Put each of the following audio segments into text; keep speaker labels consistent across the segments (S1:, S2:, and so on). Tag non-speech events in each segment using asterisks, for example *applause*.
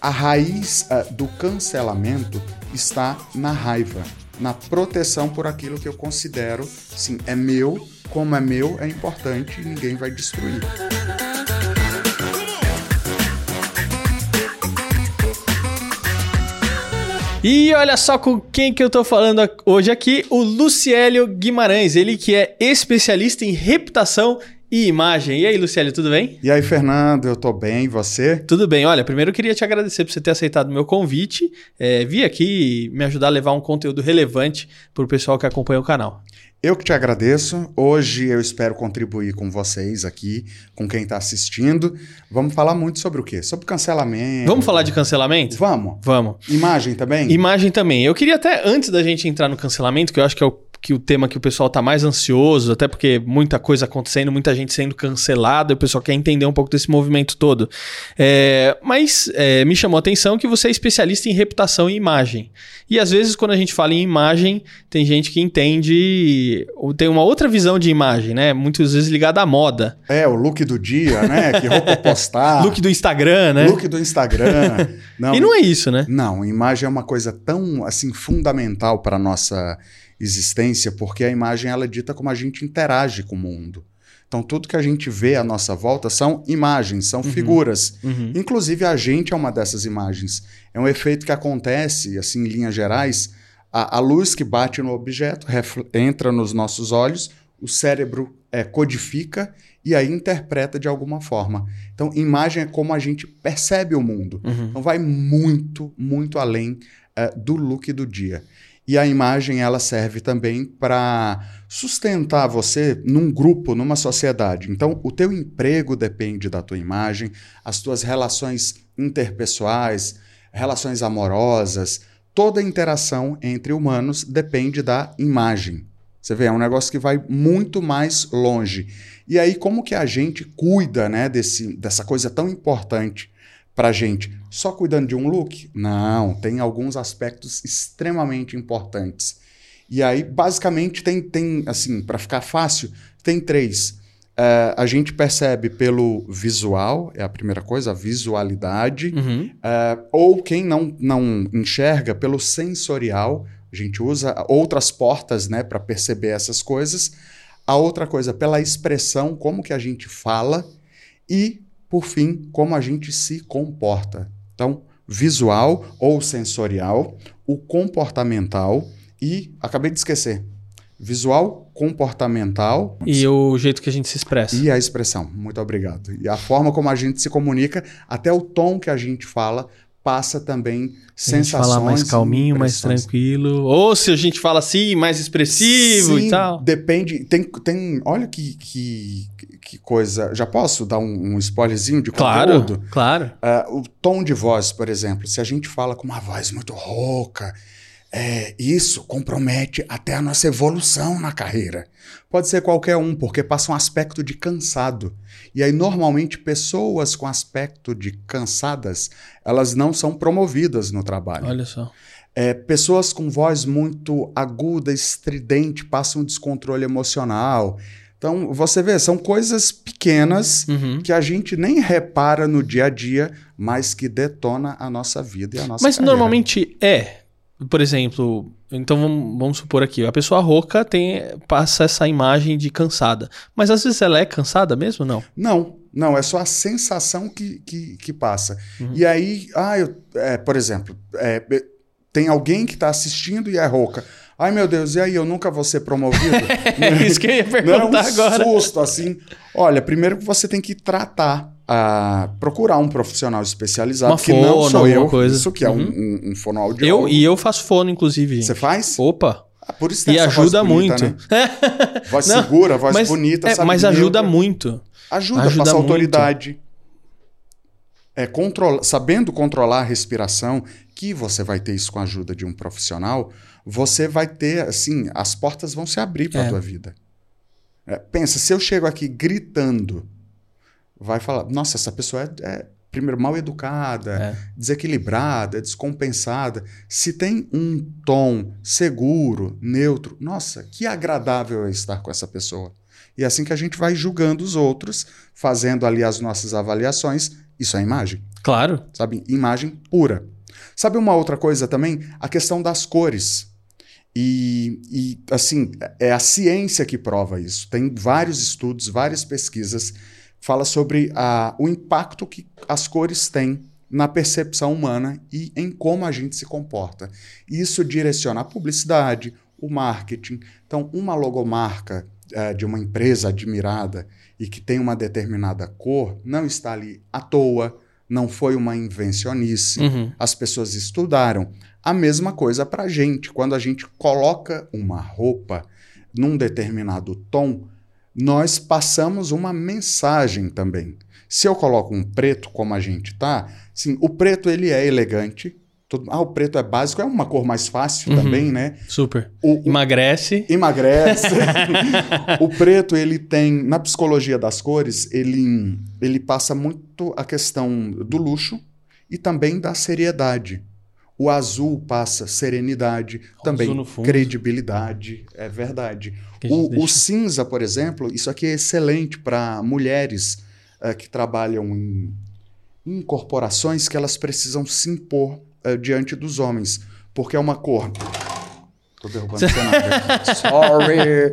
S1: a raiz uh, do cancelamento está na raiva, na proteção por aquilo que eu considero, sim, é meu, como é meu, é importante e ninguém vai destruir.
S2: E olha só com quem que eu tô falando hoje aqui, o Luciélio Guimarães, ele que é especialista em reputação e imagem. E aí, Luciélio, tudo bem?
S1: E aí, Fernando, eu tô bem, e você?
S2: Tudo bem. Olha, primeiro eu queria te agradecer por você ter aceitado o meu convite, é, vir aqui me ajudar a levar um conteúdo relevante para o pessoal que acompanha o canal.
S1: Eu que te agradeço. Hoje eu espero contribuir com vocês aqui, com quem está assistindo. Vamos falar muito sobre o quê? Sobre cancelamento.
S2: Vamos falar de cancelamento?
S1: Vamos.
S2: Vamos.
S1: Imagem também?
S2: Imagem também. Eu queria até, antes da gente entrar no cancelamento, que eu acho que é o que o tema que o pessoal está mais ansioso, até porque muita coisa acontecendo, muita gente sendo cancelada, o pessoal quer entender um pouco desse movimento todo. É, mas é, me chamou a atenção que você é especialista em reputação e imagem. E às vezes, quando a gente fala em imagem, tem gente que entende, tem uma outra visão de imagem, né? Muitas vezes ligada à moda.
S1: É, o look do dia, né? Que roupa postar. *laughs*
S2: look do Instagram, né?
S1: Look do Instagram.
S2: Não, *laughs* e não é isso, né?
S1: Não, imagem é uma coisa tão, assim, fundamental para nossa existência, porque a imagem ela é dita como a gente interage com o mundo. Então, tudo que a gente vê à nossa volta são imagens, são uhum. figuras. Uhum. Inclusive, a gente é uma dessas imagens. É um efeito que acontece, assim, em linhas gerais, a, a luz que bate no objeto entra nos nossos olhos, o cérebro é, codifica e aí interpreta de alguma forma. Então, imagem é como a gente percebe o mundo. Uhum. Então, vai muito, muito além é, do look do dia. E a imagem ela serve também para sustentar você num grupo, numa sociedade. Então, o teu emprego depende da tua imagem, as tuas relações interpessoais, relações amorosas, toda interação entre humanos depende da imagem. Você vê, é um negócio que vai muito mais longe. E aí, como que a gente cuida né, desse, dessa coisa tão importante para gente? Só cuidando de um look? Não, tem alguns aspectos extremamente importantes. E aí, basicamente, tem, tem assim, para ficar fácil, tem três. Uh, a gente percebe pelo visual, é a primeira coisa, a visualidade. Uhum. Uh, ou quem não, não enxerga, pelo sensorial. A gente usa outras portas né, para perceber essas coisas. A outra coisa, pela expressão, como que a gente fala. E, por fim, como a gente se comporta. Então, visual ou sensorial, o comportamental e, acabei de esquecer, visual, comportamental.
S2: E o jeito que a gente se expressa.
S1: E a expressão. Muito obrigado. E a forma como a gente se comunica, até o tom que a gente fala, passa também sensações.
S2: falar mais calminho, mais tranquilo. Ou se a gente fala assim, mais expressivo Sim, e tal.
S1: Depende. Tem, tem olha que, que, que coisa. Já posso dar um, um spoilerzinho de
S2: claro,
S1: conteúdo?
S2: Claro.
S1: Uh, o tom de voz, por exemplo. Se a gente fala com uma voz muito rouca, é, isso compromete até a nossa evolução na carreira. Pode ser qualquer um, porque passa um aspecto de cansado. E aí, normalmente, pessoas com aspecto de cansadas, elas não são promovidas no trabalho.
S2: Olha só.
S1: É, pessoas com voz muito aguda, estridente, passam um descontrole emocional. Então, você vê, são coisas pequenas uhum. que a gente nem repara no dia a dia, mas que detona a nossa vida e a nossa
S2: Mas
S1: carreira.
S2: normalmente é por exemplo, então vamos, vamos, supor aqui, a pessoa rouca tem passa essa imagem de cansada. Mas às vezes ela é cansada mesmo não?
S1: Não, não, é só a sensação que, que, que passa. Uhum. E aí, ah, eu, é, por exemplo, é, tem alguém que está assistindo e é rouca. Ai, meu Deus, e aí, eu nunca vou ser promovido? *laughs*
S2: é isso que eu ia perguntar
S1: não, é um
S2: agora.
S1: susto, assim. Olha, primeiro que você tem que tratar a procurar um profissional especializado,
S2: Uma que fono, não
S1: sou eu,
S2: coisa.
S1: isso que é uhum. um, um, um fonoaudiólogo.
S2: Eu, e eu faço fono, inclusive.
S1: Você faz?
S2: Opa!
S1: Ah, por isso
S2: e ajuda bonita, muito.
S1: Né? *laughs* voz não, segura, voz
S2: mas,
S1: bonita,
S2: é, Mas ajuda muito.
S1: Ajuda, ajuda passa muito. autoridade. É, controla, sabendo controlar a respiração, que você vai ter isso com a ajuda de um profissional, você vai ter, assim, as portas vão se abrir para a é. tua vida. É, pensa, se eu chego aqui gritando vai falar: nossa, essa pessoa é, é primeiro, mal educada, é. desequilibrada, descompensada. Se tem um tom seguro, neutro, nossa, que agradável é estar com essa pessoa. E é assim que a gente vai julgando os outros, fazendo ali as nossas avaliações. Isso é imagem.
S2: Claro.
S1: Sabe? Imagem pura. Sabe uma outra coisa também? A questão das cores. E, e, assim, é a ciência que prova isso. Tem vários estudos, várias pesquisas fala sobre a, o impacto que as cores têm na percepção humana e em como a gente se comporta. Isso direciona a publicidade, o marketing. Então, uma logomarca é, de uma empresa admirada e que tem uma determinada cor não está ali à toa, não foi uma invencionice. Uhum. As pessoas estudaram. A mesma coisa para a gente. Quando a gente coloca uma roupa num determinado tom, nós passamos uma mensagem também. Se eu coloco um preto como a gente tá, sim, o preto ele é elegante. Todo, ah, o preto é básico, é uma cor mais fácil uhum, também, né?
S2: Super. O, emagrece.
S1: Emagrece. *laughs* o preto ele tem na psicologia das cores, ele ele passa muito a questão do luxo e também da seriedade. O azul passa serenidade, o também credibilidade, é verdade. O, o, cinza, por exemplo, isso aqui é excelente para mulheres uh, que trabalham em, em, corporações que elas precisam se impor uh, diante dos homens, porque é uma cor. Tô derrubando o cenário. *laughs* Sorry.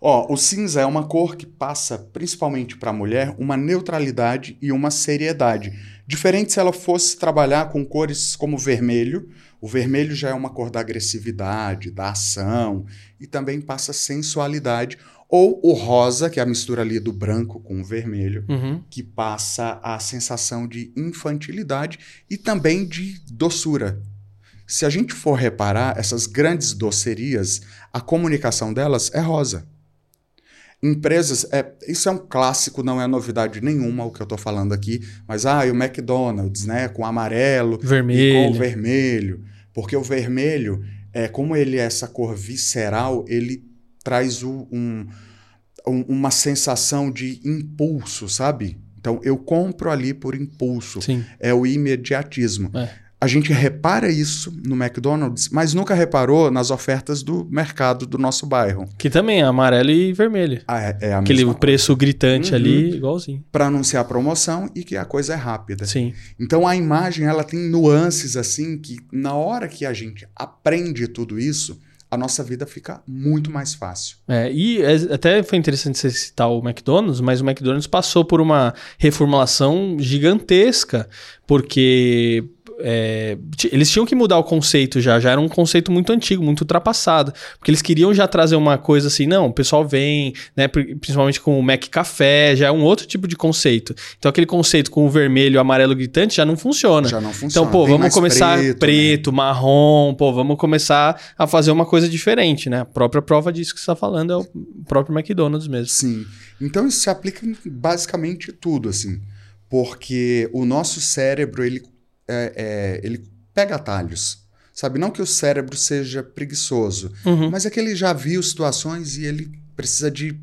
S1: Ó, o cinza é uma cor que passa, principalmente para a mulher, uma neutralidade e uma seriedade Diferente se ela fosse trabalhar com cores como vermelho. O vermelho já é uma cor da agressividade, da ação e também passa sensualidade. Ou o rosa, que é a mistura ali do branco com o vermelho, uhum. que passa a sensação de infantilidade e também de doçura. Se a gente for reparar, essas grandes docerias, a comunicação delas é rosa. Empresas, é, isso é um clássico, não é novidade nenhuma o que eu estou falando aqui, mas ah, e o McDonald's, né, com amarelo
S2: vermelho.
S1: e com vermelho, porque o vermelho, é, como ele é essa cor visceral, ele traz o, um, um, uma sensação de impulso, sabe? Então eu compro ali por impulso.
S2: Sim.
S1: É o imediatismo. É. A gente repara isso no McDonald's, mas nunca reparou nas ofertas do mercado do nosso bairro.
S2: Que também é amarelo e vermelho.
S1: Ah, é, é
S2: Aquele preço coisa. gritante uhum. ali, igualzinho.
S1: Para anunciar a promoção e que a coisa é rápida.
S2: Sim.
S1: Então a imagem ela tem nuances assim que na hora que a gente aprende tudo isso, a nossa vida fica muito mais fácil.
S2: É, e é, até foi interessante você citar o McDonald's, mas o McDonald's passou por uma reformulação gigantesca, porque é, eles tinham que mudar o conceito já, já era um conceito muito antigo, muito ultrapassado. Porque eles queriam já trazer uma coisa assim, não, o pessoal vem, né, principalmente com o Mac Café, já é um outro tipo de conceito. Então aquele conceito com o vermelho e o amarelo gritante já não funciona.
S1: Já não funciona.
S2: Então, pô, vamos começar preto, preto né? marrom, pô, vamos começar a fazer uma coisa diferente, né? A própria prova disso que você está falando é o próprio McDonald's mesmo.
S1: Sim. Então isso se aplica em basicamente tudo, assim. Porque o nosso cérebro, ele é, é, ele pega atalhos. Sabe? Não que o cérebro seja preguiçoso, uhum. mas é que ele já viu situações e ele precisa de,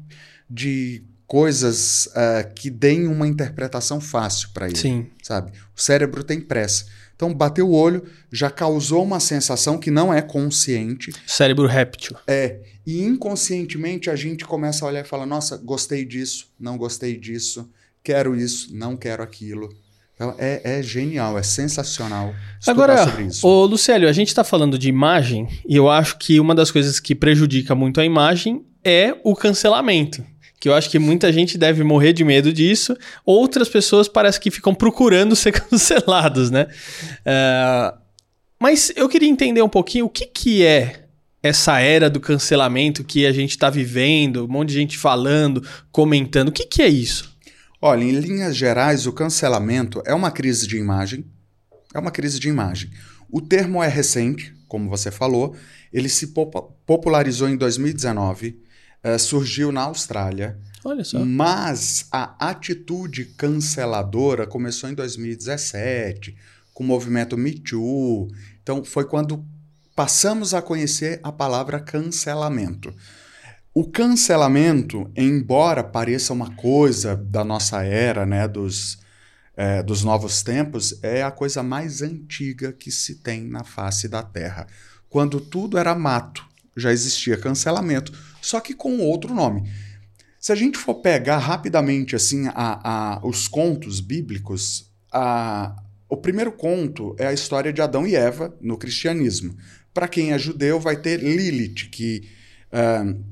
S1: de coisas uh, que deem uma interpretação fácil para ele.
S2: Sim.
S1: Sabe? O cérebro tem pressa. Então, bateu o olho, já causou uma sensação que não é consciente.
S2: Cérebro réptil.
S1: É. E inconscientemente a gente começa a olhar e fala: nossa, gostei disso, não gostei disso, quero isso, não quero aquilo. É, é genial, é sensacional.
S2: Agora, o Lucélio, a gente está falando de imagem e eu acho que uma das coisas que prejudica muito a imagem é o cancelamento. Que eu acho que muita gente deve morrer de medo disso. Outras pessoas parece que ficam procurando *laughs* ser cancelados, né? Uh, mas eu queria entender um pouquinho o que, que é essa era do cancelamento que a gente está vivendo, um monte de gente falando, comentando. O que, que é isso?
S1: Olha, em linhas gerais, o cancelamento é uma crise de imagem. É uma crise de imagem. O termo é recente, como você falou, ele se popularizou em 2019, uh, surgiu na Austrália.
S2: Olha só.
S1: Mas a atitude canceladora começou em 2017, com o movimento Me Too. Então, foi quando passamos a conhecer a palavra cancelamento. O cancelamento, embora pareça uma coisa da nossa era, né, dos, é, dos novos tempos, é a coisa mais antiga que se tem na face da Terra. Quando tudo era mato, já existia cancelamento, só que com outro nome. Se a gente for pegar rapidamente assim a, a, os contos bíblicos, a, o primeiro conto é a história de Adão e Eva no cristianismo. Para quem é judeu, vai ter Lilith, que. Uh,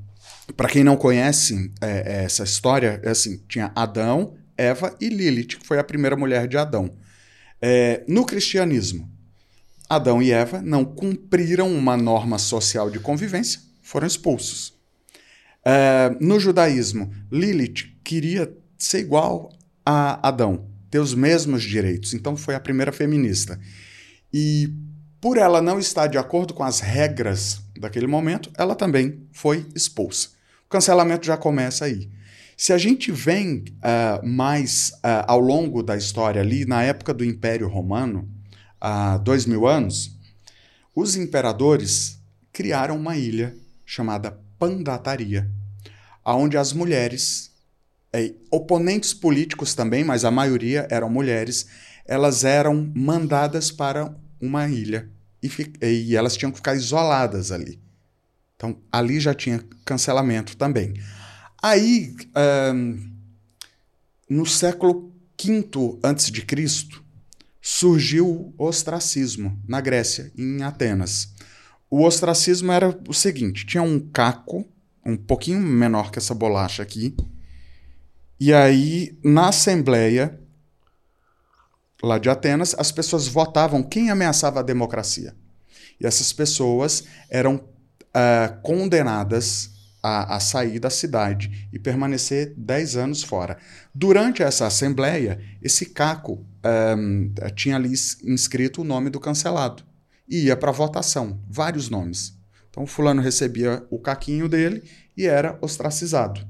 S1: para quem não conhece é, essa história, é assim: tinha Adão, Eva e Lilith, que foi a primeira mulher de Adão. É, no cristianismo, Adão e Eva não cumpriram uma norma social de convivência, foram expulsos. É, no judaísmo, Lilith queria ser igual a Adão, ter os mesmos direitos, então foi a primeira feminista. E por ela não estar de acordo com as regras daquele momento, ela também foi expulsa. Cancelamento já começa aí. Se a gente vem uh, mais uh, ao longo da história ali, na época do Império Romano, há dois mil anos, os imperadores criaram uma ilha chamada Pandataria, onde as mulheres, eh, oponentes políticos também, mas a maioria eram mulheres, elas eram mandadas para uma ilha e, e elas tinham que ficar isoladas ali. Então, ali já tinha cancelamento também. Aí, um, no século V a.C., surgiu o ostracismo na Grécia, em Atenas. O ostracismo era o seguinte: tinha um caco, um pouquinho menor que essa bolacha aqui, e aí, na Assembleia lá de Atenas, as pessoas votavam quem ameaçava a democracia. E essas pessoas eram uh, condenadas a, a, sair da cidade e permanecer 10 anos fora. Durante essa assembleia, esse caco um, tinha ali inscrito o nome do cancelado e ia para votação, vários nomes. Então, fulano recebia o caquinho dele e era ostracizado.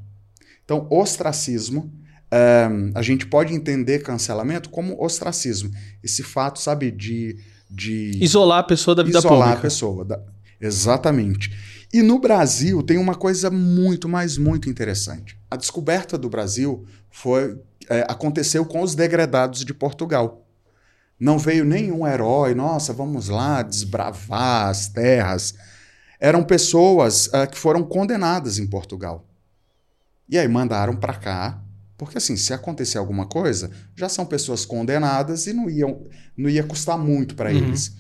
S1: Então, ostracismo, um, a gente pode entender cancelamento como ostracismo. Esse fato, sabe, de... de
S2: isolar a pessoa da vida
S1: isolar
S2: pública.
S1: Isolar a pessoa. Da, Exatamente. E no Brasil tem uma coisa muito, mas muito interessante. A descoberta do Brasil foi é, aconteceu com os degredados de Portugal. Não veio nenhum herói, nossa, vamos lá desbravar as terras. Eram pessoas é, que foram condenadas em Portugal. E aí mandaram para cá, porque assim, se acontecer alguma coisa, já são pessoas condenadas e não, iam, não ia custar muito para uhum. eles.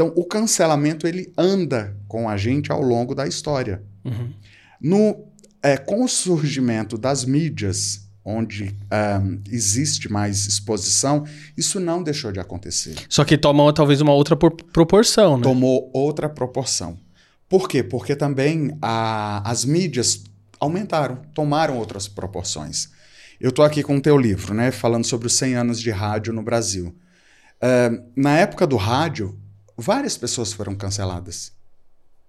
S1: Então, o cancelamento ele anda com a gente ao longo da história. Uhum. No, é, com o surgimento das mídias, onde um, existe mais exposição, isso não deixou de acontecer.
S2: Só que toma talvez uma outra proporção, né?
S1: Tomou outra proporção. Por quê? Porque também a, as mídias aumentaram, tomaram outras proporções. Eu estou aqui com o teu livro, né, falando sobre os 100 anos de rádio no Brasil. Uh, na época do rádio, várias pessoas foram canceladas.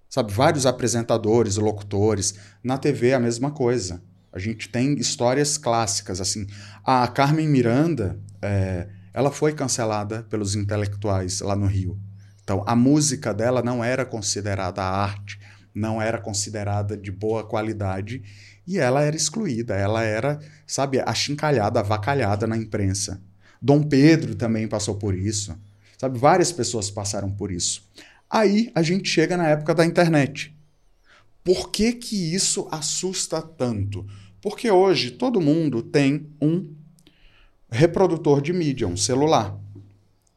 S1: Sabe, vários apresentadores, locutores. Na TV a mesma coisa. A gente tem histórias clássicas, assim. A Carmen Miranda, é, ela foi cancelada pelos intelectuais lá no Rio. Então, a música dela não era considerada arte, não era considerada de boa qualidade e ela era excluída, ela era, sabe, achincalhada, avacalhada na imprensa. Dom Pedro também passou por isso. Sabe, várias pessoas passaram por isso. Aí a gente chega na época da internet. Por que que isso assusta tanto? Porque hoje todo mundo tem um reprodutor de mídia, um celular.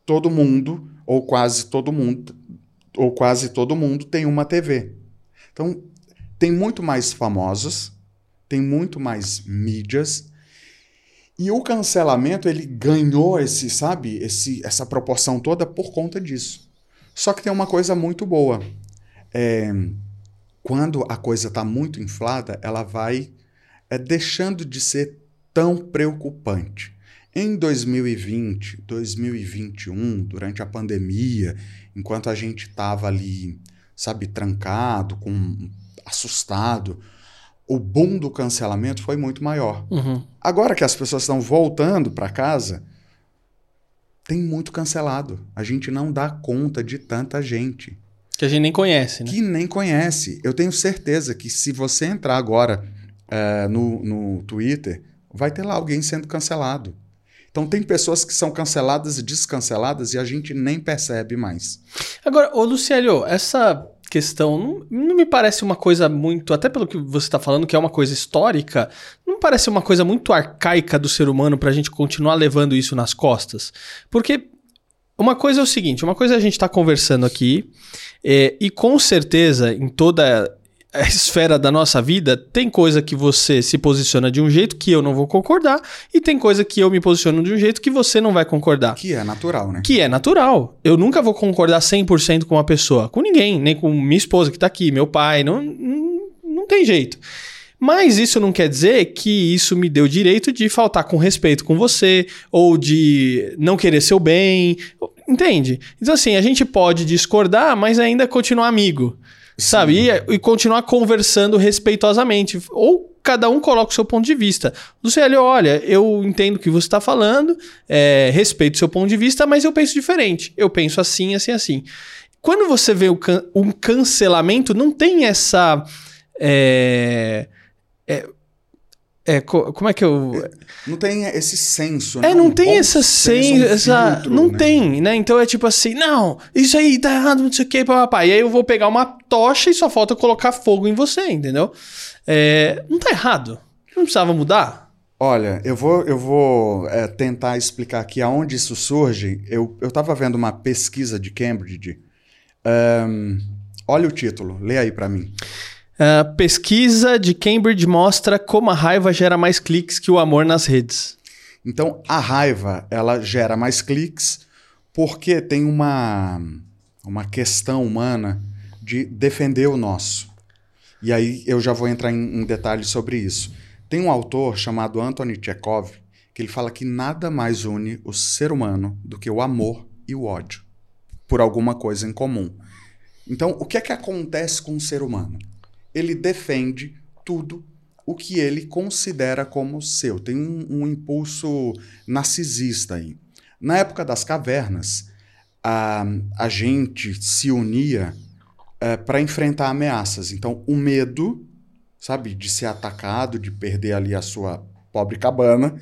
S1: Todo mundo, ou quase todo mundo, ou quase todo mundo tem uma TV. Então, tem muito mais famosos, tem muito mais mídias, e o cancelamento, ele ganhou esse, sabe, esse, essa proporção toda por conta disso. Só que tem uma coisa muito boa. É, quando a coisa está muito inflada, ela vai é, deixando de ser tão preocupante. Em 2020, 2021, durante a pandemia, enquanto a gente estava ali, sabe, trancado, com, assustado, o boom do cancelamento foi muito maior. Uhum. Agora que as pessoas estão voltando para casa, tem muito cancelado. A gente não dá conta de tanta gente.
S2: Que a gente nem conhece, né?
S1: Que nem conhece. Eu tenho certeza que se você entrar agora uh, no, no Twitter, vai ter lá alguém sendo cancelado. Então tem pessoas que são canceladas e descanceladas e a gente nem percebe mais.
S2: Agora, ô Luciano, essa questão não, não, me parece uma coisa muito, até pelo que você está falando, que é uma coisa histórica, não parece uma coisa muito arcaica do ser humano para a gente continuar levando isso nas costas. Porque uma coisa é o seguinte: uma coisa é a gente está conversando aqui, é, e com certeza em toda esfera da nossa vida, tem coisa que você se posiciona de um jeito que eu não vou concordar, e tem coisa que eu me posiciono de um jeito que você não vai concordar.
S1: Que é natural, né?
S2: Que é natural. Eu nunca vou concordar 100% com uma pessoa, com ninguém, nem com minha esposa que tá aqui, meu pai, não, não, não tem jeito. Mas isso não quer dizer que isso me deu o direito de faltar com respeito com você, ou de não querer seu bem, entende? Então assim, a gente pode discordar, mas ainda continuar amigo. Sabe? E, e, continuar conversando respeitosamente. Ou cada um coloca o seu ponto de vista. Luciano, olha, eu entendo o que você está falando, é, respeito o seu ponto de vista, mas eu penso diferente. Eu penso assim, assim, assim. Quando você vê can um cancelamento, não tem essa. É, é, é, como é que eu.
S1: Não tem esse senso,
S2: né? É, não um tem essa senso. Essa... Filtro, não né? tem, né? Então é tipo assim, não, isso aí tá errado, não sei o que, papai. E aí eu vou pegar uma tocha e só falta colocar fogo em você, entendeu? É, não tá errado. Não precisava mudar?
S1: Olha, eu vou, eu vou é, tentar explicar aqui aonde isso surge. Eu, eu tava vendo uma pesquisa de Cambridge. Um, olha o título, lê aí para mim.
S2: Uh, pesquisa de Cambridge mostra como a raiva gera mais cliques que o amor nas redes.
S1: Então, a raiva ela gera mais cliques porque tem uma, uma questão humana de defender o nosso. E aí eu já vou entrar em, em detalhes sobre isso. Tem um autor chamado Anthony Chekhov que ele fala que nada mais une o ser humano do que o amor e o ódio por alguma coisa em comum. Então, o que é que acontece com o ser humano? Ele defende tudo o que ele considera como seu. Tem um, um impulso narcisista aí. Na época das cavernas, a, a gente se unia é, para enfrentar ameaças. Então, o medo, sabe, de ser atacado, de perder ali a sua pobre cabana,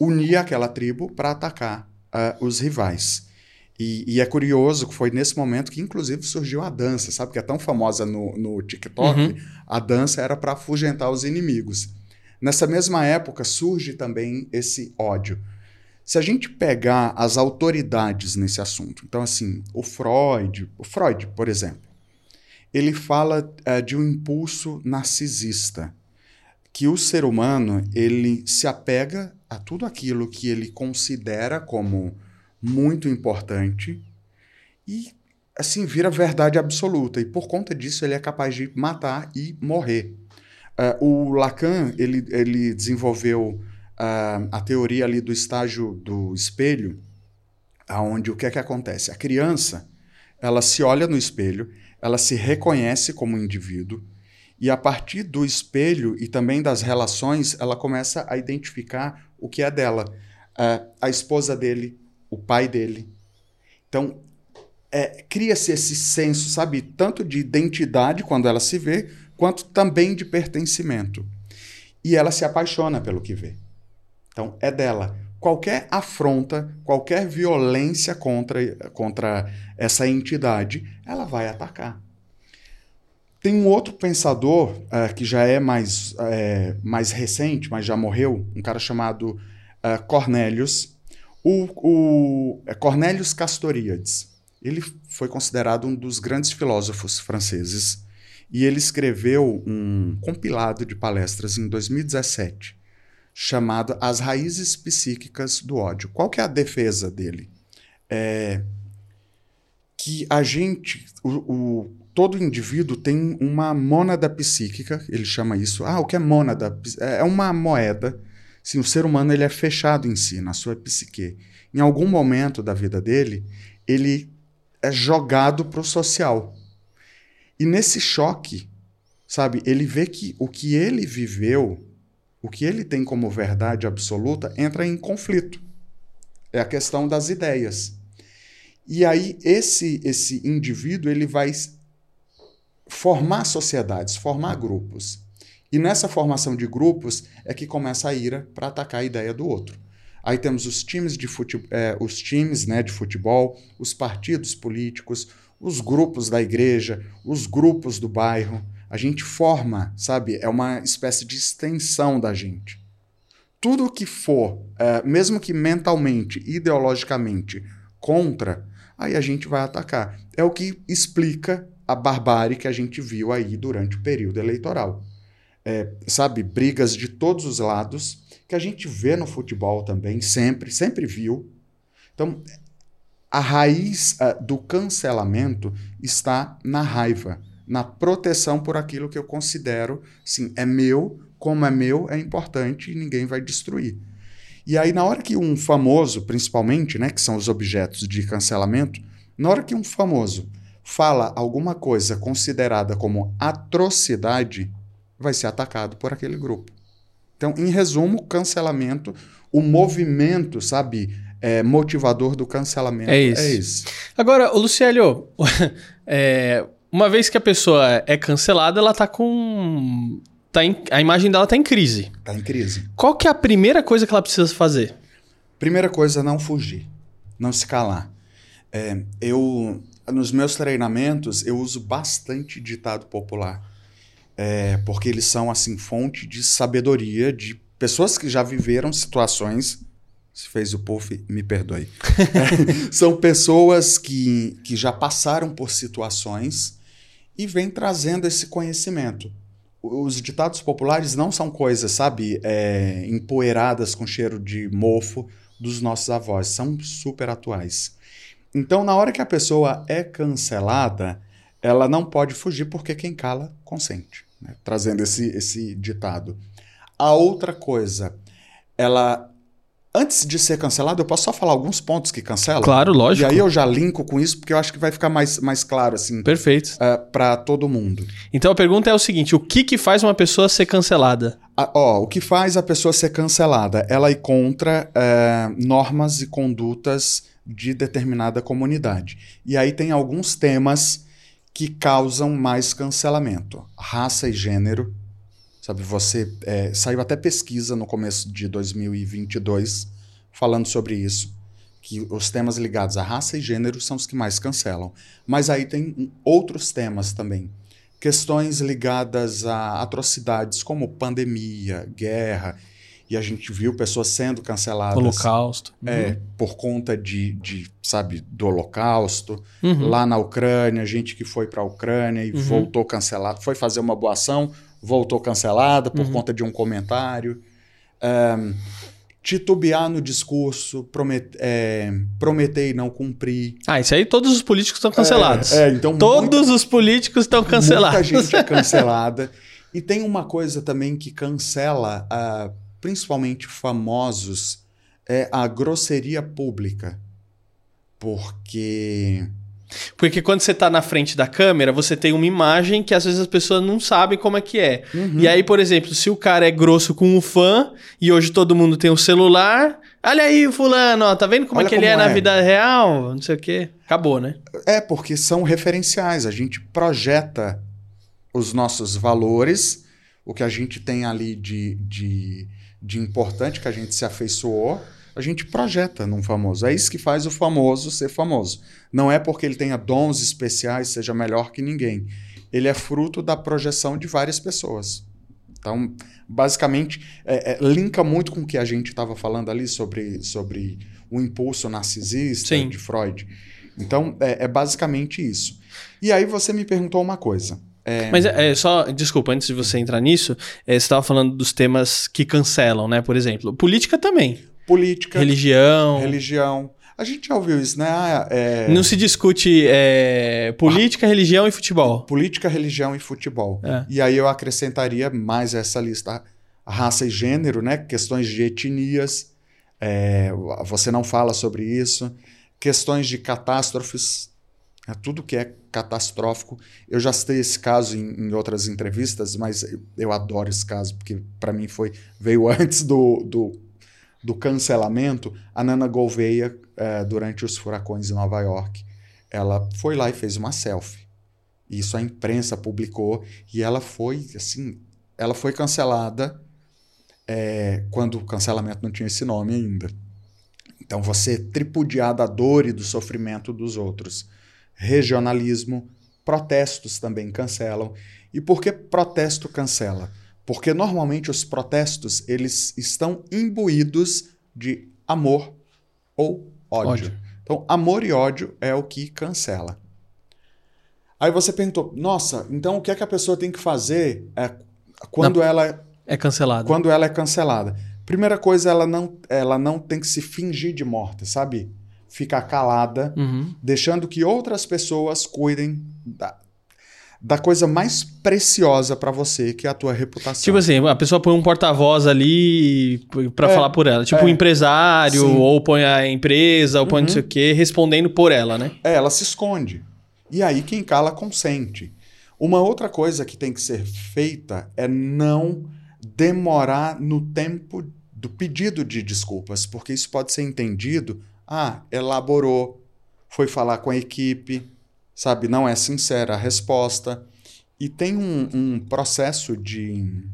S1: unia aquela tribo para atacar uh, os rivais. E, e, é curioso que foi nesse momento que, inclusive, surgiu a dança, sabe? Que é tão famosa no, no TikTok. Uhum. A dança era para afugentar os inimigos. Nessa mesma época surge também esse ódio. Se a gente pegar as autoridades nesse assunto, então, assim, o Freud, o Freud, por exemplo, ele fala é, de um impulso narcisista, que o ser humano ele se apega a tudo aquilo que ele considera como muito importante e assim vira verdade absoluta e por conta disso ele é capaz de matar e morrer. Uh, o Lacan ele, ele desenvolveu uh, a teoria ali do estágio do espelho, aonde o que é que acontece? A criança ela se olha no espelho, ela se reconhece como indivíduo e a partir do espelho e também das relações ela começa a identificar o que é dela. Uh, a esposa dele, o pai dele. Então, é, cria-se esse senso, sabe, tanto de identidade quando ela se vê, quanto também de pertencimento. E ela se apaixona pelo que vê. Então, é dela. Qualquer afronta, qualquer violência contra, contra essa entidade, ela vai atacar. Tem um outro pensador uh, que já é mais, uh, mais recente, mas já morreu, um cara chamado uh, Cornelius, o, o é Cornelius Castoriadis, ele foi considerado um dos grandes filósofos franceses e ele escreveu um compilado de palestras em 2017 chamado As Raízes Psíquicas do Ódio. Qual que é a defesa dele? É que a gente, o, o, todo indivíduo tem uma mônada psíquica, ele chama isso. Ah, o que é mônada? É uma moeda Sim, o ser humano ele é fechado em si, na sua psique. Em algum momento da vida dele, ele é jogado para o social. E nesse choque, sabe, ele vê que o que ele viveu, o que ele tem como verdade absoluta, entra em conflito. É a questão das ideias. E aí esse esse indivíduo ele vai formar sociedades, formar grupos. E nessa formação de grupos é que começa a ira para atacar a ideia do outro. Aí temos os times de fute, é, os times né, de futebol, os partidos políticos, os grupos da igreja, os grupos do bairro. A gente forma, sabe? É uma espécie de extensão da gente. Tudo que for, é, mesmo que mentalmente, ideologicamente, contra, aí a gente vai atacar. É o que explica a barbárie que a gente viu aí durante o período eleitoral. É, sabe, brigas de todos os lados, que a gente vê no futebol também, sempre, sempre viu. Então, a raiz uh, do cancelamento está na raiva, na proteção por aquilo que eu considero, sim, é meu, como é meu, é importante e ninguém vai destruir. E aí, na hora que um famoso, principalmente, né, que são os objetos de cancelamento, na hora que um famoso fala alguma coisa considerada como atrocidade, vai ser atacado por aquele grupo. Então, em resumo, cancelamento, o movimento, sabe, é, motivador do cancelamento
S2: é isso.
S1: É esse.
S2: Agora, o Luciélio, *laughs* é, uma vez que a pessoa é cancelada, ela tá com. Tá em, a imagem dela tá em crise.
S1: Tá em crise.
S2: Qual que é a primeira coisa que ela precisa fazer?
S1: Primeira coisa, não fugir. Não se calar. É, eu, nos meus treinamentos, eu uso bastante ditado popular. É, porque eles são, assim, fonte de sabedoria de pessoas que já viveram situações se fez o puff, me perdoe. é, *laughs* *laughs* são pessoas que, que já passaram por situações e vêm trazendo esse conhecimento. Os ditados populares não são coisas, sabe, é, empoeiradas com cheiro de mofo dos nossos avós, são super atuais. Então, na hora que a pessoa é cancelada, ela não pode fugir porque quem cala consente, né? trazendo esse, esse ditado. A outra coisa, ela Antes de ser cancelado, eu posso só falar alguns pontos que cancelam?
S2: Claro, lógico.
S1: E aí eu já linko com isso, porque eu acho que vai ficar mais, mais claro, assim.
S2: Perfeito.
S1: Uh, é, para todo mundo.
S2: Então a pergunta é o seguinte: o que, que faz uma pessoa ser cancelada?
S1: Ah, ó, o que faz a pessoa ser cancelada? Ela ir contra uh, normas e condutas de determinada comunidade. E aí tem alguns temas que causam mais cancelamento: raça e gênero Sabe, você é, saiu até pesquisa no começo de 2022 falando sobre isso, que os temas ligados à raça e gênero são os que mais cancelam. Mas aí tem outros temas também. Questões ligadas a atrocidades como pandemia, guerra, e a gente viu pessoas sendo canceladas.
S2: Holocausto.
S1: É, uhum. por conta de, de, sabe, do Holocausto. Uhum. Lá na Ucrânia, gente que foi para a Ucrânia e uhum. voltou cancelado, foi fazer uma boa ação, voltou cancelada por uhum. conta de um comentário. Um, titubear no discurso, promet, é, prometer e não cumprir.
S2: Ah, isso aí todos os políticos estão cancelados.
S1: É, é, então
S2: todos muita, os políticos estão cancelados.
S1: Muita gente é *laughs* cancelada. e tem uma coisa também que cancela, uh, principalmente famosos, é a grosseria pública. Porque
S2: porque quando você tá na frente da câmera, você tem uma imagem que às vezes as pessoas não sabem como é que é. Uhum. E aí, por exemplo, se o cara é grosso com o fã, e hoje todo mundo tem um celular, olha aí, fulano, ó, tá vendo como olha é que ele é, é, na vida real? Não sei o quê. Acabou, né?
S1: É, porque são referenciais. A gente projeta os nossos valores, o que a gente tem ali de, de, de importante que a gente se afeiçoou a gente projeta num famoso. É isso que faz o famoso ser famoso. Não é porque ele tenha dons especiais, seja melhor que ninguém. Ele é fruto da projeção de várias pessoas. Então, basicamente, é, é, linka muito com o que a gente estava falando ali sobre, sobre o impulso narcisista Sim. de Freud. Então, é, é, basicamente isso. E aí você me perguntou uma coisa.
S2: É... Mas é, é, só, desculpa, antes de você entrar nisso, é, você estava falando dos temas que cancelam, né? Por exemplo, política também.
S1: Política.
S2: Religião.
S1: Religião. A gente já ouviu isso, né? Ah,
S2: é... Não se discute é, política, ah, religião e futebol.
S1: Política, religião e futebol. É. E aí eu acrescentaria mais essa lista: raça e gênero, né? Questões de etnias. Você não fala sobre isso. Questões de catástrofes. É, tudo que é catastrófico. Eu já citei esse caso em, em outras entrevistas, mas eu, eu adoro esse caso, porque para mim foi veio *laughs* antes do, do do cancelamento, a Nana Gouveia, é, durante os furacões em Nova York, ela foi lá e fez uma selfie. Isso a imprensa publicou e ela foi, assim, ela foi cancelada é, quando o cancelamento não tinha esse nome ainda. Então você tripudiar da dor e do sofrimento dos outros. Regionalismo, protestos também cancelam. E por que protesto cancela? Porque normalmente os protestos eles estão imbuídos de amor ou ódio. ódio. Então, amor e ódio é o que cancela. Aí você perguntou, nossa, então o que é que a pessoa tem que fazer é, quando não, ela
S2: é cancelada?
S1: Quando ela é cancelada. Primeira coisa, ela não, ela não tem que se fingir de morta, sabe? Ficar calada, uhum. deixando que outras pessoas cuidem da, da coisa mais preciosa para você, que é a tua reputação.
S2: Tipo assim, a pessoa põe um porta-voz ali para é, falar por ela. Tipo é, um empresário, sim. ou põe a empresa, ou põe uhum. não sei o quê, respondendo por ela, né?
S1: É, ela se esconde. E aí quem cala consente. Uma outra coisa que tem que ser feita é não demorar no tempo do pedido de desculpas, porque isso pode ser entendido, ah, elaborou, foi falar com a equipe, sabe, não é sincera a resposta. E tem um, um processo de,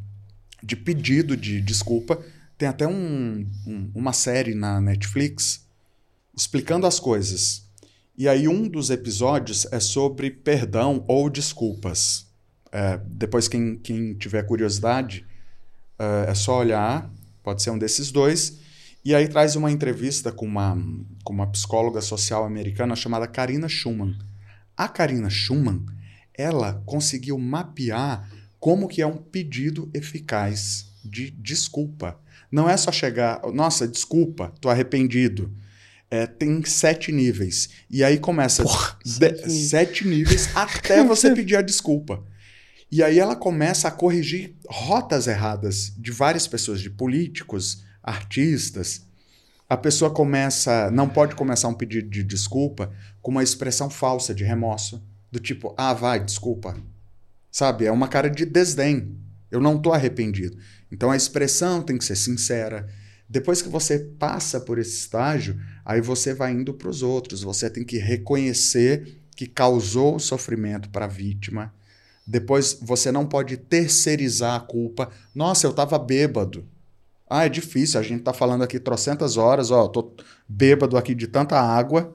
S1: de pedido de desculpa. Tem até um, um, uma série na Netflix explicando as coisas. E aí um dos episódios é sobre perdão ou desculpas. É, depois, quem, quem tiver curiosidade, é, é só olhar Pode ser um desses dois. E aí traz uma entrevista com uma, com uma psicóloga social americana chamada Karina Schumann. A Karina Schumann, ela conseguiu mapear como que é um pedido eficaz de desculpa. Não é só chegar, nossa, desculpa, tô arrependido. É, tem sete níveis. E aí começa Porra, de, sete níveis até você pedir a desculpa. E aí ela começa a corrigir rotas erradas de várias pessoas, de políticos, artistas. A pessoa começa, não pode começar um pedido de desculpa com uma expressão falsa de remorso, do tipo, ah, vai, desculpa. Sabe? É uma cara de desdém. Eu não estou arrependido. Então a expressão tem que ser sincera. Depois que você passa por esse estágio, aí você vai indo para os outros. Você tem que reconhecer que causou sofrimento para a vítima depois você não pode terceirizar a culpa. Nossa, eu estava bêbado. Ah, é difícil. A gente está falando aqui trocentas horas, ó, tô bêbado aqui de tanta água.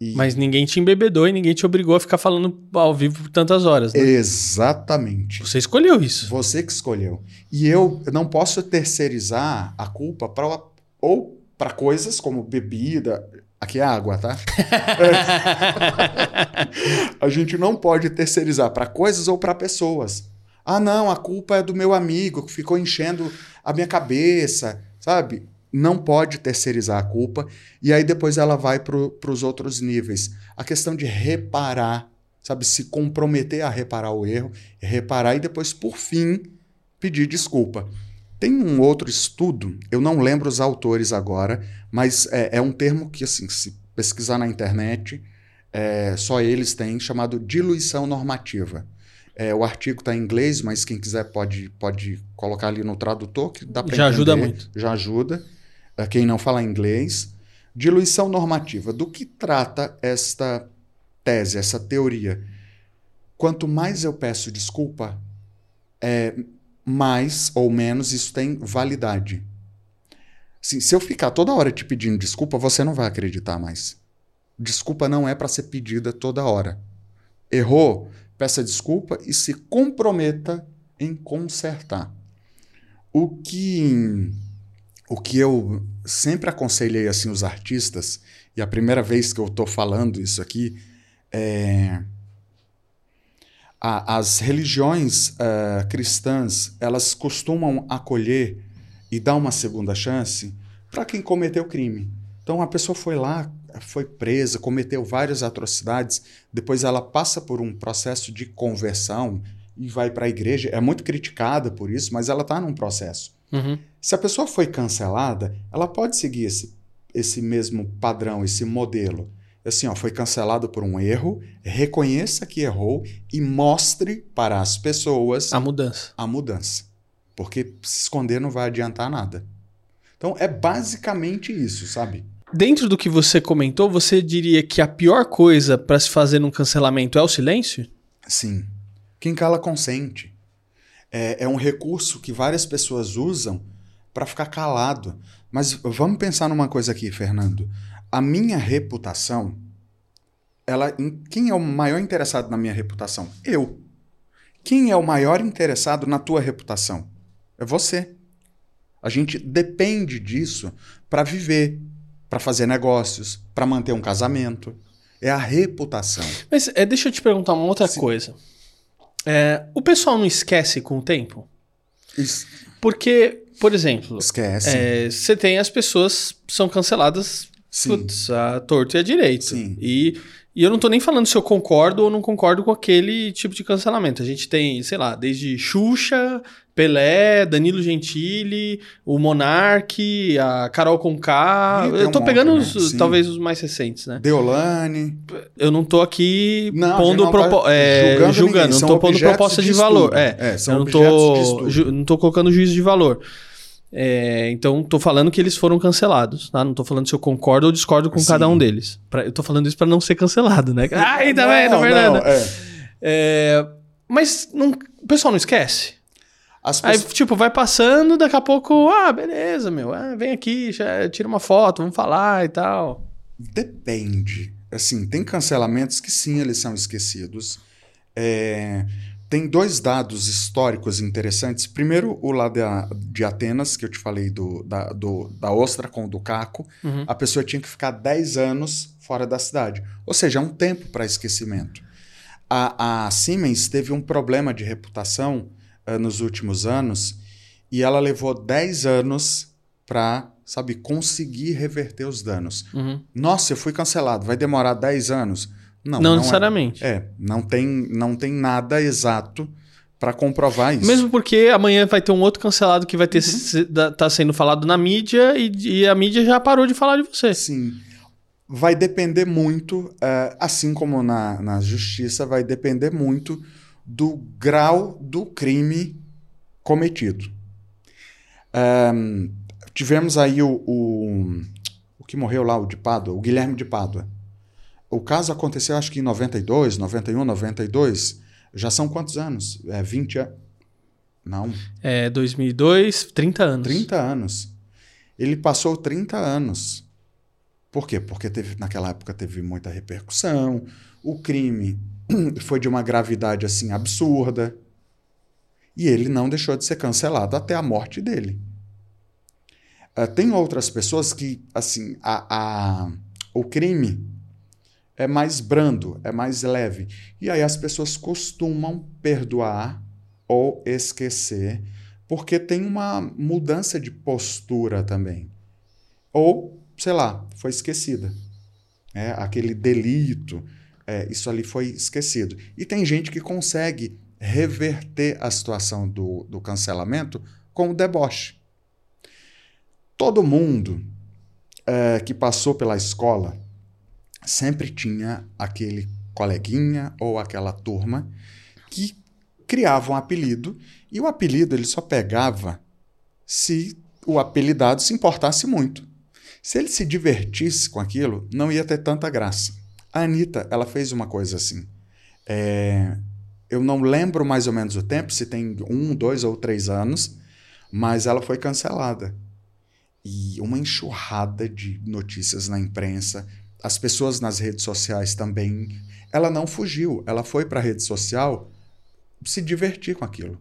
S2: E... Mas ninguém te embebedou e ninguém te obrigou a ficar falando ao vivo por tantas horas, né?
S1: Exatamente.
S2: Você escolheu isso.
S1: Você que escolheu. E eu não posso terceirizar a culpa para ou para coisas como bebida. Aqui é água, tá? *laughs* A gente não pode terceirizar para coisas ou para pessoas. Ah, não, a culpa é do meu amigo que ficou enchendo a minha cabeça, sabe? Não pode terceirizar a culpa. E aí depois ela vai para os outros níveis. A questão de reparar, sabe? Se comprometer a reparar o erro, reparar e depois, por fim, pedir desculpa. Tem um outro estudo, eu não lembro os autores agora, mas é, é um termo que, assim, se pesquisar na internet, é, só eles têm, chamado diluição normativa. É, o artigo está em inglês, mas quem quiser pode, pode colocar ali no tradutor, que dá para
S2: Já ajuda muito.
S1: Já ajuda. É, quem não fala inglês. Diluição normativa. Do que trata esta tese, essa teoria? Quanto mais eu peço desculpa, é, mais ou menos isso tem validade. Assim, se eu ficar toda hora te pedindo desculpa, você não vai acreditar mais. Desculpa não é para ser pedida toda hora. Errou, peça desculpa e se comprometa em consertar. O que o que eu sempre aconselhei assim os artistas, e a primeira vez que eu estou falando isso aqui é a, as religiões uh, cristãs elas costumam acolher e dar uma segunda chance para quem cometeu crime. Então a pessoa foi lá, foi presa, cometeu várias atrocidades, depois ela passa por um processo de conversão e vai para a igreja. É muito criticada por isso, mas ela está num processo. Uhum. Se a pessoa foi cancelada, ela pode seguir esse, esse mesmo padrão, esse modelo assim, ó, foi cancelado por um erro, reconheça que errou e mostre para as pessoas
S2: a mudança.
S1: A mudança. Porque se esconder não vai adiantar nada. Então é basicamente isso, sabe?
S2: Dentro do que você comentou, você diria que a pior coisa para se fazer num cancelamento é o silêncio?
S1: Sim. Quem cala consente. É, é um recurso que várias pessoas usam para ficar calado. Mas vamos pensar numa coisa aqui, Fernando. A minha reputação, ela, quem é o maior interessado na minha reputação? Eu. Quem é o maior interessado na tua reputação? É você. A gente depende disso para viver, para fazer negócios, para manter um casamento. É a reputação.
S2: Mas é, deixa eu te perguntar uma outra Sim. coisa. É, o pessoal não esquece com o tempo? Isso. Porque, por exemplo,
S1: esquece.
S2: É, você tem as pessoas são canceladas putz, a torto e a direito.
S1: Sim.
S2: E e eu não tô nem falando se eu concordo ou não concordo com aquele tipo de cancelamento. A gente tem, sei lá, desde Xuxa, Pelé, Danilo Gentili, o Monark, a Carol Conká. Eu tô um pegando monte, os, né? talvez os mais recentes, né?
S1: Deolane.
S2: Eu não tô aqui não, pondo não propo tá é, julgando, julgando não tô pondo proposta de, de valor. É, é, são eu não tô, não tô colocando juízo de valor. É, então, tô falando que eles foram cancelados, tá? Não tô falando se eu concordo ou discordo com Sim. cada um deles. Pra, eu tô falando isso para não ser cancelado, né? *laughs* Ai, tá vendo, Fernanda? É. É, mas não, o pessoal não esquece. Pessoas... Aí, tipo, vai passando, daqui a pouco, ah, beleza, meu, ah, vem aqui, já, tira uma foto, vamos falar e tal.
S1: Depende. Assim, tem cancelamentos que sim, eles são esquecidos. É, tem dois dados históricos interessantes. Primeiro, o lá de, de Atenas, que eu te falei do, da, do, da ostra com o do caco. Uhum. A pessoa tinha que ficar 10 anos fora da cidade. Ou seja, é um tempo para esquecimento. A, a, Siemens teve um problema de reputação uh, nos últimos anos e ela levou 10 anos para, sabe, conseguir reverter os danos.
S2: Uhum.
S1: Nossa, eu fui cancelado, vai demorar 10 anos.
S2: Não, não, não é. necessariamente.
S1: É, é, não tem, não tem nada exato para comprovar isso.
S2: Mesmo porque amanhã vai ter um outro cancelado que vai ter uhum. tá sendo falado na mídia e, e, a mídia já parou de falar de você.
S1: Sim. Vai depender muito, uh, assim como na, na justiça, vai depender muito do grau do crime cometido. Um, tivemos aí o, o, o que morreu lá, o de Pádua, o Guilherme de Pádua. O caso aconteceu, acho que em 92, 91, 92. Já são quantos anos? É 20 anos? Não.
S2: É 2002, 30 anos.
S1: 30 anos. Ele passou 30 anos. Por quê? Porque teve, naquela época teve muita repercussão, o crime *clears throat* foi de uma gravidade assim absurda. E ele não deixou de ser cancelado até a morte dele. Uh, tem outras pessoas que, assim, a, a, o crime é mais brando, é mais leve. E aí as pessoas costumam perdoar ou esquecer, porque tem uma mudança de postura também. Ou, sei lá, foi esquecida. É, aquele delito, é, isso ali foi esquecido. E tem gente que consegue reverter a situação do, do cancelamento com o deboche. Todo mundo é, que passou pela escola sempre tinha aquele coleguinha ou aquela turma que criava um apelido e o apelido ele só pegava se o apelidado se importasse muito. Se ele se divertisse com aquilo, não ia ter tanta graça. A Anitta, ela fez uma coisa assim. É, eu não lembro mais ou menos o tempo, se tem um, dois ou três anos, mas ela foi cancelada. E uma enxurrada de notícias na imprensa as pessoas nas redes sociais também. Ela não fugiu, ela foi para a rede social se divertir com aquilo.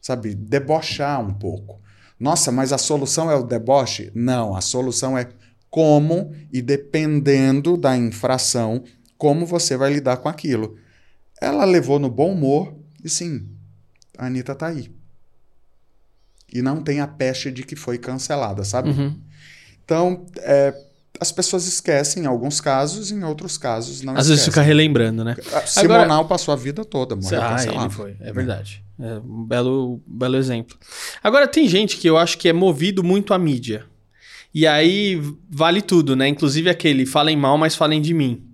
S1: Sabe? Debochar um pouco. Nossa, mas a solução é o deboche? Não, a solução é como e dependendo da infração, como você vai lidar com aquilo. Ela levou no bom humor e sim, a Anitta tá aí. E não tem a peste de que foi cancelada, sabe?
S2: Uhum.
S1: Então, é, as pessoas esquecem em alguns casos, em outros casos não
S2: Às esquecem. vezes fica relembrando, né?
S1: Simonal Agora, passou a vida toda, morreu
S2: ah, cancelado. ele foi, é verdade. É um belo, belo exemplo. Agora, tem gente que eu acho que é movido muito à mídia. E aí vale tudo, né? Inclusive aquele falem mal, mas falem de mim.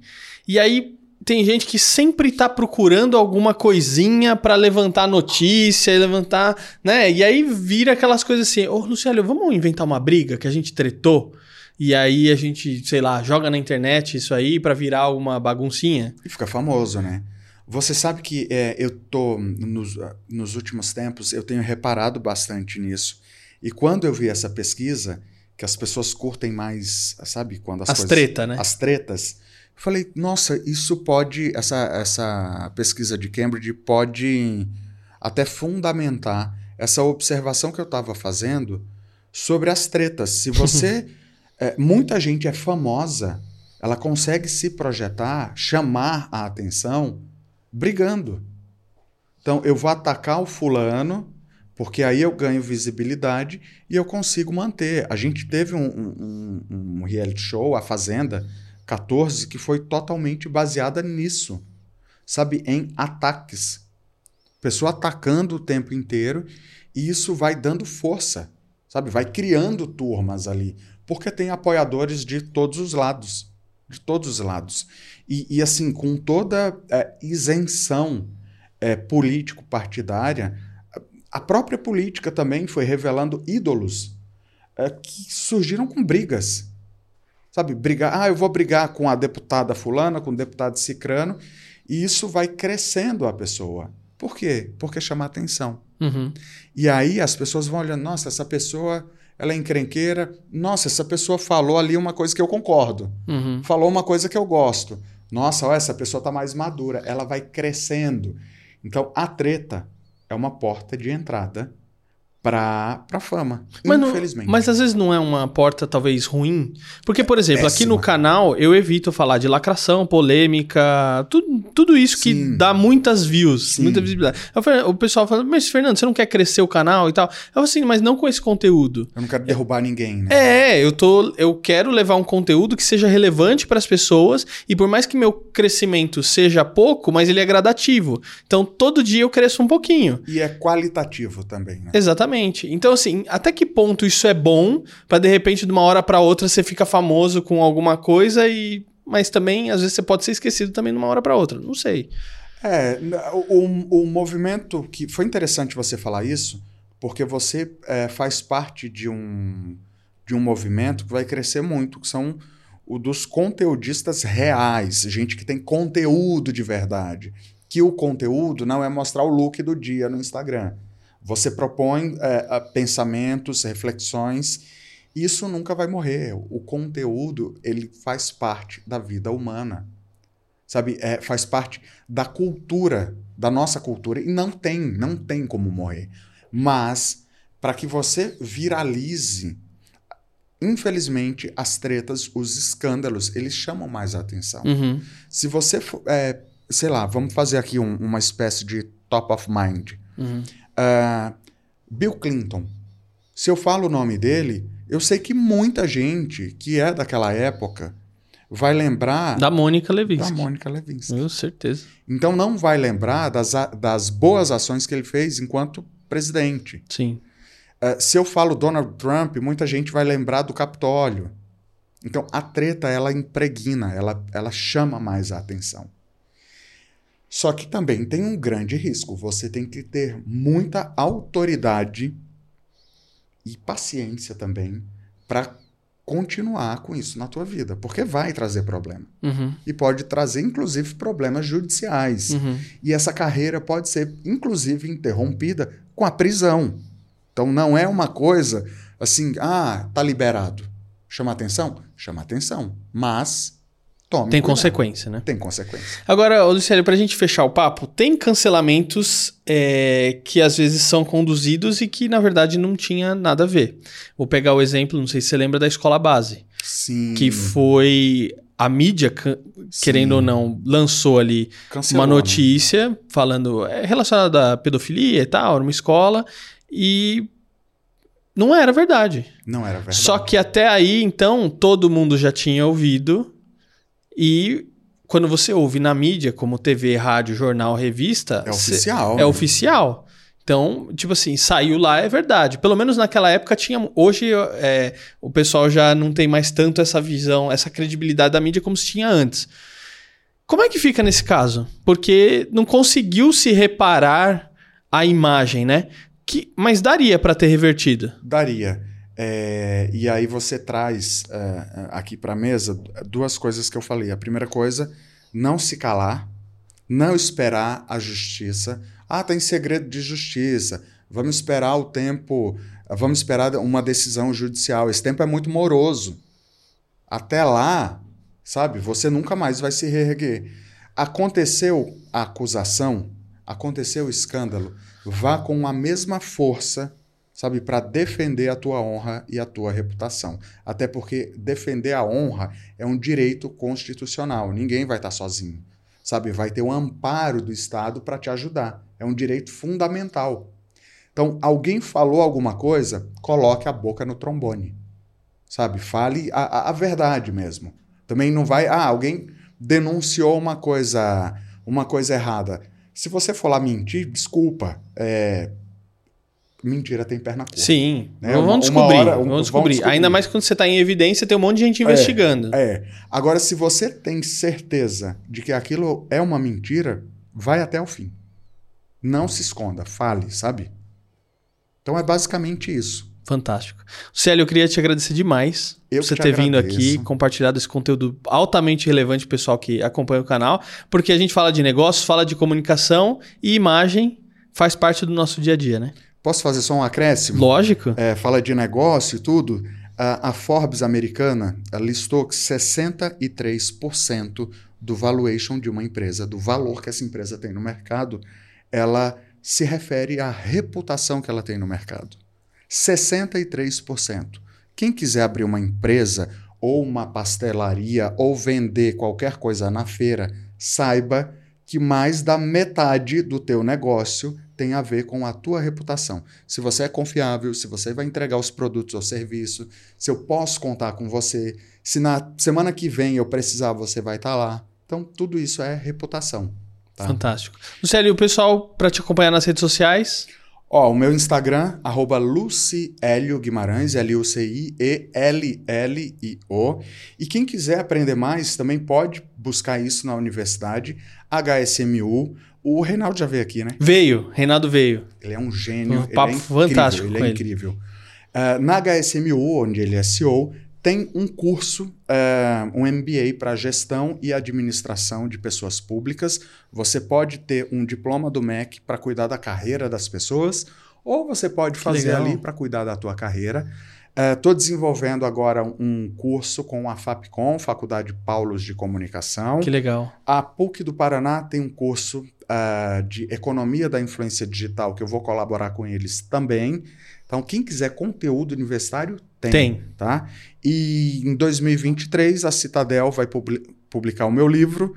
S2: E aí tem gente que sempre tá procurando alguma coisinha para levantar notícia levantar, né? E aí vira aquelas coisas assim, ô Luciano, vamos inventar uma briga que a gente tretou? E aí a gente, sei lá, joga na internet isso aí para virar uma baguncinha.
S1: E fica famoso, né? Você sabe que é, eu tô nos, nos últimos tempos eu tenho reparado bastante nisso. E quando eu vi essa pesquisa, que as pessoas curtem mais, sabe, quando as,
S2: As
S1: coisas,
S2: treta, né?
S1: as tretas, eu falei, nossa, isso pode, essa, essa pesquisa de Cambridge pode até fundamentar essa observação que eu estava fazendo sobre as tretas. Se *laughs* você, é, muita gente é famosa, ela consegue se projetar, chamar a atenção brigando. Então, eu vou atacar o fulano, porque aí eu ganho visibilidade e eu consigo manter. A gente teve um, um, um reality show, A Fazenda 14, que foi totalmente baseada nisso, sabe? Em ataques. Pessoa atacando o tempo inteiro e isso vai dando força, sabe? Vai criando turmas ali, porque tem apoiadores de todos os lados. De todos os lados. E, e assim, com toda é, isenção é, político-partidária, a própria política também foi revelando ídolos é, que surgiram com brigas. Sabe, brigar, ah, eu vou brigar com a deputada fulana, com o deputado cicrano, e isso vai crescendo a pessoa. Por quê? Porque chama atenção.
S2: Uhum.
S1: E aí as pessoas vão olhando, nossa, essa pessoa, ela é encrenqueira, nossa, essa pessoa falou ali uma coisa que eu concordo,
S2: Uhum.
S1: falou uma coisa que eu gosto. Nossa, ó, essa pessoa está mais madura, ela vai crescendo. Então, a treta é uma porta de entrada para a fama,
S2: Mas, não-
S1: infelizmente.
S2: mas às vezes não é uma porta talvez ruim. Porque, por exemplo, aqui no
S1: péssima.
S2: canal eu evito falar de lacração, polêmica, tudo, tudo isso que
S1: Sim.
S2: dá muitas views,
S1: Sim.
S2: muita visibilidade. Eu o pessoal fala, mas Fernando, você não quer crescer o canal e tal? Eu falo assim, mas não com esse conteúdo.
S1: Eu não quero derrubar ninguém, né?
S2: É, eu tô, eu quero levar um conteúdo que seja relevante para as pessoas e por mais que meu crescimento seja pouco, mas ele é gradativo. Então todo dia eu cresço um pouquinho.
S1: E é qualitativo também, né?
S2: Exatamente. Então, assim, até que ponto isso é bom pra de repente, de uma hora pra outra, você fica famoso com alguma coisa e. Mas também, às vezes, você pode ser esquecido também de uma hora pra outra. Não sei.
S1: É, o, o movimento que foi interessante você falar isso, porque você é, faz parte de um, de um movimento que vai crescer muito, que são o dos conteudistas reais, gente que tem conteúdo de verdade. Que o conteúdo não é mostrar o look do dia no Instagram. Você propõe é, pensamentos, reflexões. Isso nunca vai morrer. O conteúdo ele faz parte da vida humana sabe? É, faz parte da cultura, da nossa cultura, e não tem, não tem como morrer. Mas, para que você viralize, infelizmente, as tretas, os escândalos, eles chamam mais a atenção.
S2: Uhum.
S1: Se você, é, sei lá, vamos fazer aqui um- uma espécie de top of mind.
S2: Uhum.
S1: Ah, Bill Clinton. Se eu falo o nome dele, eu sei que muita gente que é daquela época vai lembrar
S2: Da Mônica
S1: da
S2: Levinsky.
S1: Mônica Lewinsky.
S2: Com certeza.
S1: Então não vai lembrar das, das boas ações que ele fez enquanto presidente.
S2: Sim.
S1: Eh, se eu falo Donald Trump, muita gente vai lembrar do Capitólio. Então a treta ela impregna, ela, ela chama mais a atenção. Só que também tem um grande risco. Você tem que ter muita autoridade e paciência também para continuar com isso na tua vida, porque vai trazer problema
S2: Uhum.
S1: e pode trazer inclusive problemas judiciais.
S2: Uhum.
S1: E essa carreira pode ser, inclusive, interrompida com a prisão. Então não é uma coisa assim, ah, tá liberado. Chama atenção? Chama atenção. Mas tome
S2: Tem
S1: cuidado.
S2: consequência, né?
S1: Tem consequência.
S2: Agora, Luciano, pra gente fechar o papo, tem cancelamentos é, que às vezes são conduzidos e que, na verdade, não tinha nada a ver. Vou pegar o exemplo, não sei se você lembra da escola base,
S1: Sim.
S2: que foi a mídia, querendo ou não, lançou ali
S1: Cancelou,
S2: uma
S1: né?
S2: notícia falando é, relacionada à pedofilia e tal, era uma escola, e não era verdade.
S1: Não era verdade.
S2: Só que até aí, então, todo mundo já tinha ouvido. E quando você ouve na mídia, como TV, rádio, jornal, revista,
S1: é oficial.
S2: é
S1: né?
S2: oficial. Então, tipo assim, saiu lá, é verdade. Pelo menos naquela época tinha. Hoje é, o pessoal já não tem mais tanto essa visão, essa credibilidade da mídia como se tinha antes. Como é que fica nesse caso? Porque não conseguiu se reparar a imagem, né? Que, mas daria pra ter revertido.
S1: Daria. É, e aí você traz é, aqui para a mesa duas coisas que eu falei. A primeira coisa, não se calar, não esperar a justiça. Ah, tem segredo de justiça. Vamos esperar o tempo vamos esperar uma decisão judicial. Esse tempo é muito moroso. Até lá, sabe, você nunca mais vai se reerguer. Aconteceu a acusação, aconteceu o escândalo, vá com a mesma força, sabe, para defender a tua honra e a tua reputação. Até porque defender a honra é um direito constitucional, ninguém vai estar sozinho. Sabe, vai ter um amparo do Estado para te ajudar. É um direito fundamental. Então, alguém falou alguma coisa, coloque a boca no trombone. Sabe, fale a, a verdade mesmo. Também não vai, ah, alguém denunciou uma coisa, uma coisa errada. Se você for lá mentir, desculpa, é, mentira tem perna curta.
S2: Sim, né? vamos, uma, descobrir, uma hora, vamos, vamos descobrir. descobrir. Ainda mais quando você está em evidência, tem um monte de gente investigando.
S1: É, é. Agora, se você tem certeza de que aquilo é uma mentira, vai até o fim. Não se esconda, fale, sabe? Então é basicamente isso.
S2: Fantástico. Célio, eu queria te agradecer demais eu por você ter agradeço. vindo aqui, compartilhado esse conteúdo altamente relevante pessoal que acompanha o canal, porque a gente fala de negócios, fala de comunicação e imagem faz parte do nosso dia a dia, né?
S1: Posso fazer só um acréscimo?
S2: Lógico.
S1: É, fala de negócio e tudo. A, a Forbes americana listou que 63% do valuation de uma empresa, do valor que essa empresa tem no mercado, ela se refere à reputação que ela tem no mercado. 63%. Quem quiser abrir uma empresa ou uma pastelaria ou vender qualquer coisa na feira, saiba que mais da metade do teu negócio tem a ver com a tua reputação. Se você é confiável, se você vai entregar os produtos ou serviço, se eu posso contar com você, se na semana que vem eu precisar, você vai estar lá. Então, tudo isso é reputação.
S2: Tá? Fantástico. Lucélio, o pessoal, para te acompanhar nas redes sociais?
S1: Ó, o meu Instagram, arroba Luciélio Guimarães, L-U-C-I-E-L-L-I-O. E quem quiser aprender mais, também pode buscar isso na universidade, HSMU. O Reinaldo já veio aqui, né?
S2: Veio, Reinaldo veio.
S1: Ele é um gênio.
S2: Um papo
S1: é
S2: fantástico.
S1: Ele é incrível. Uh, na HSMU, onde ele é CEO, tem um curso, uh, um MBA para gestão e administração de pessoas públicas. Você pode ter um diploma do MEC para cuidar da carreira das pessoas, ou você pode fazer ali para cuidar da tua carreira. Estou uh, desenvolvendo agora um curso com a FAPCOM, Faculdade Paulos de Comunicação.
S2: Que legal.
S1: A PUC do Paraná tem um curso uh, de Economia da Influência Digital, que eu vou colaborar com eles também. Então, quem quiser conteúdo universitário, tem. Tem. Tá? E em 2023, a Citadel vai publicar o meu livro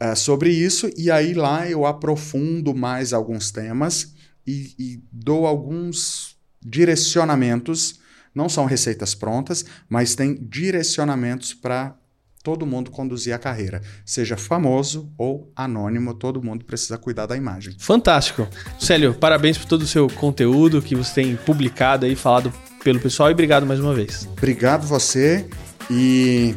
S1: uh, sobre isso, e aí lá eu aprofundo mais alguns temas e, e dou alguns direcionamentos. Não são receitas prontas, mas tem direcionamentos para todo mundo conduzir a carreira. Seja famoso ou anônimo, todo mundo precisa cuidar da imagem.
S2: Fantástico. Célio, parabéns por todo o seu conteúdo que você tem publicado aí, falado pelo pessoal e obrigado mais uma vez.
S1: Obrigado você e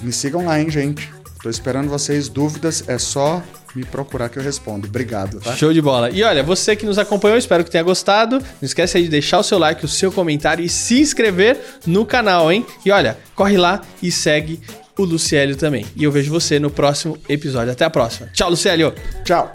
S1: me sigam lá, hein, gente. Estou esperando vocês. Dúvidas é só me procurar que eu respondo. Obrigado. Tá?
S2: Show de bola. E olha, você que nos acompanhou, espero que tenha gostado. Não esquece aí de deixar o seu like, o seu comentário e se inscrever no canal, hein? E olha, corre lá e segue o Luciélio também. E eu vejo você no próximo episódio. Até a próxima. Tchau, Luciélio.
S1: Tchau.